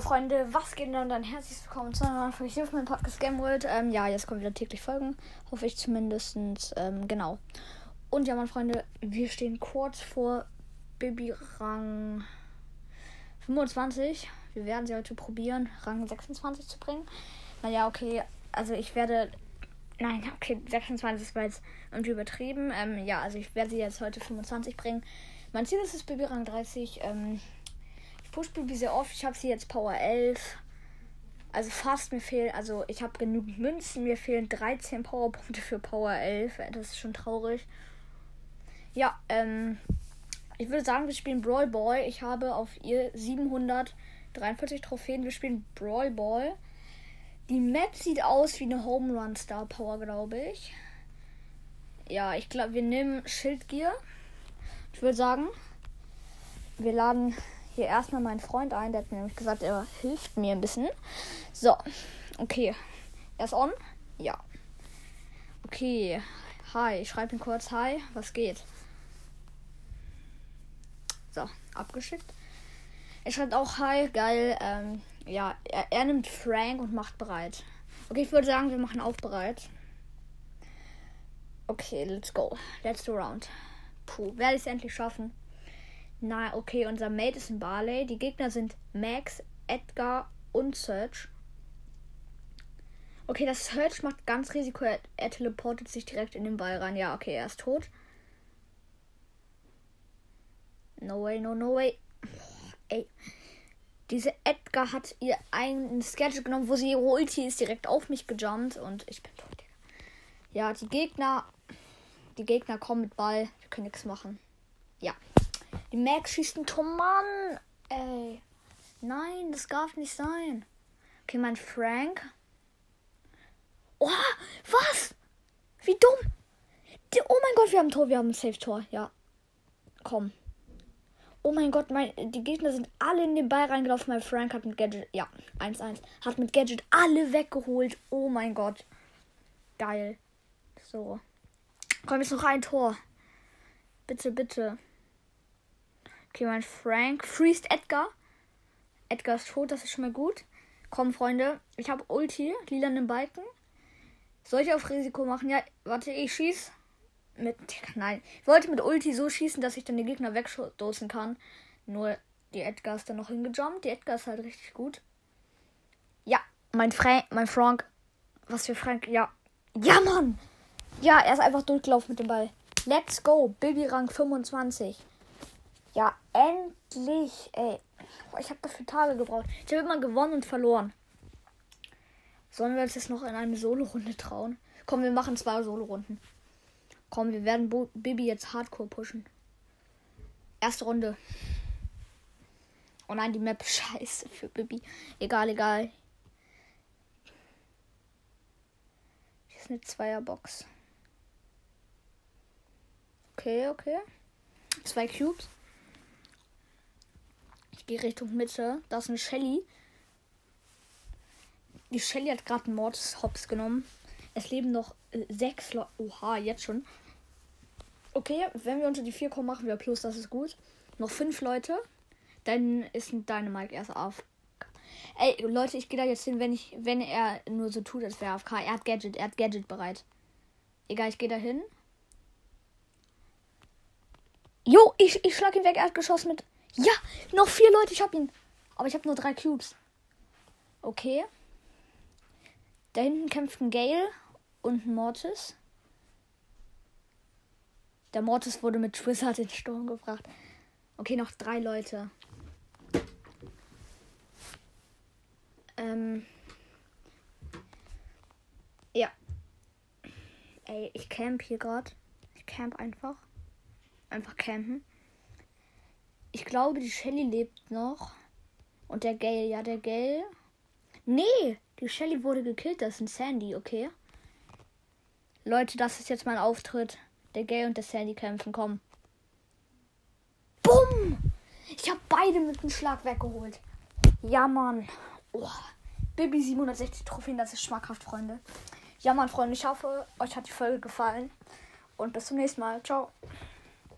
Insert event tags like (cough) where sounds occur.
Freunde, was geht denn und dann herzlich willkommen zu einer neuen Folge hier auf meinem Podcast Game World. Ähm, ja, jetzt kommen wieder täglich Folgen, hoffe ich zumindest. Ähm, genau. Und ja, meine Freunde, wir stehen kurz vor Baby Rang 25. Wir werden sie heute probieren, Rang 26 zu bringen. Naja, okay, also ich werde. Nein, okay, 26 war jetzt irgendwie übertrieben. Ähm, ja, also ich werde sie jetzt heute 25 bringen. Mein Ziel ist es, Baby Rang 30. Ähm, push Bibi sehr oft. Ich habe sie jetzt Power 11. Also fast mir fehlen, also ich habe genug Münzen, mir fehlen 13 Powerpunkte für Power 11. Das ist schon traurig. Ja, ähm, ich würde sagen, wir spielen Brawl Ball. Ich habe auf ihr 743 Trophäen. Wir spielen Brawl Ball. Die Map sieht aus wie eine Home Run Star Power, glaube ich. Ja, ich glaube, wir nehmen Schildgier. Ich würde sagen, wir laden hier erstmal meinen Freund ein. Der hat mir nämlich gesagt, er hilft mir ein bisschen. So, okay. Er ist on? Ja. Okay. Hi, ich schreibe ihm kurz Hi. Was geht? So, abgeschickt. Er schreibt auch Hi, geil. Ähm, ja, er, er nimmt Frank und macht bereit. Okay, ich würde sagen, wir machen auch bereit. Okay, let's go. Let's do round. Puh, werde ich es endlich schaffen? Na, okay, unser Mate ist ein Barley. Die Gegner sind Max, Edgar und Search. Okay, das Search macht ganz Risiko. Er, er teleportet sich direkt in den Ball rein. Ja, okay, er ist tot. No way, no, no way. ey. Diese Edgar hat ihr einen Sketch genommen, wo sie ihre Ulti ist direkt auf mich gejumpt und ich bin tot. Ja, die Gegner. Die Gegner kommen mit Ball. Wir können nichts machen. Ja. Die Max schießt ein Tor, Mann. Ey. Nein, das darf nicht sein. Okay, mein Frank. Oh, was? Wie dumm. Die, oh mein Gott, wir haben ein Tor, wir haben ein Safe-Tor. Ja. Komm. Oh mein Gott, mein, die Gegner sind alle in den Ball reingelaufen. Mein Frank hat mit Gadget, ja, 1-1, hat mit Gadget alle weggeholt. Oh mein Gott. Geil. So. Komm, jetzt noch ein Tor. Bitte, bitte. Okay, mein Frank freest Edgar. Edgar ist tot, das ist schon mal gut. Komm, Freunde, ich habe Ulti, lilanen Balken. Soll ich auf Risiko machen? Ja, warte, ich schieß mit. Nein, ich wollte mit Ulti so schießen, dass ich dann die Gegner wegstoßen kann. Nur die Edgar ist dann noch hingejumpt. Die Edgar ist halt richtig gut. Ja, mein Frank, mein Frank. Was für Frank? Ja. Ja, Mann! Ja, er ist einfach durchgelaufen mit dem Ball. Let's go, Baby Rang 25. Ja, endlich. Ey, ich habe dafür Tage gebraucht. Ich habe immer gewonnen und verloren. Sollen wir uns jetzt noch in eine Solo-Runde trauen? Komm, wir machen zwei Solo-Runden. Komm, wir werden Bo Bibi jetzt hardcore pushen. Erste Runde. Oh nein, die Map (laughs) scheiße für Bibi. Egal, egal. Hier ist eine Zweierbox. Okay, okay. Zwei Cubes. Ich gehe Richtung Mitte. Da ist eine Shelly. Die Shelly hat gerade einen Mortis Hops genommen. Es leben noch äh, sechs Leute. Oha, jetzt schon. Okay, wenn wir unter die vier kommen, machen wir plus, das ist gut. Noch fünf Leute. Dann ist ein Dynamite erst auf. Ey, Leute, ich gehe da jetzt hin, wenn ich, wenn er nur so tut, als wäre AFK. Er hat Gadget, er hat Gadget bereit. Egal, ich gehe da hin. Jo, ich, ich schlag ihn weg. Er hat geschossen mit ja, noch vier Leute, ich hab ihn. Aber ich habe nur drei Cubes. Okay. Da hinten kämpft ein Gale und ein Mortis. Der Mortis wurde mit Twizzard in Sturm gebracht. Okay, noch drei Leute. Ähm. Ja. Ey, ich camp hier gerade. Ich camp einfach. Einfach campen. Ich glaube, die Shelly lebt noch. Und der Gale, ja, der Gale. Nee, die Shelly wurde gekillt. Das ist ein Sandy, okay. Leute, das ist jetzt mein Auftritt. Der Gale und der Sandy kämpfen, komm. Bumm! Ich habe beide mit einem Schlag weggeholt. Ja, Mann. Oh. Baby 760 Trophäen, das ist schmackhaft, Freunde. Ja, Mann, Freunde, ich hoffe, euch hat die Folge gefallen. Und bis zum nächsten Mal. Ciao.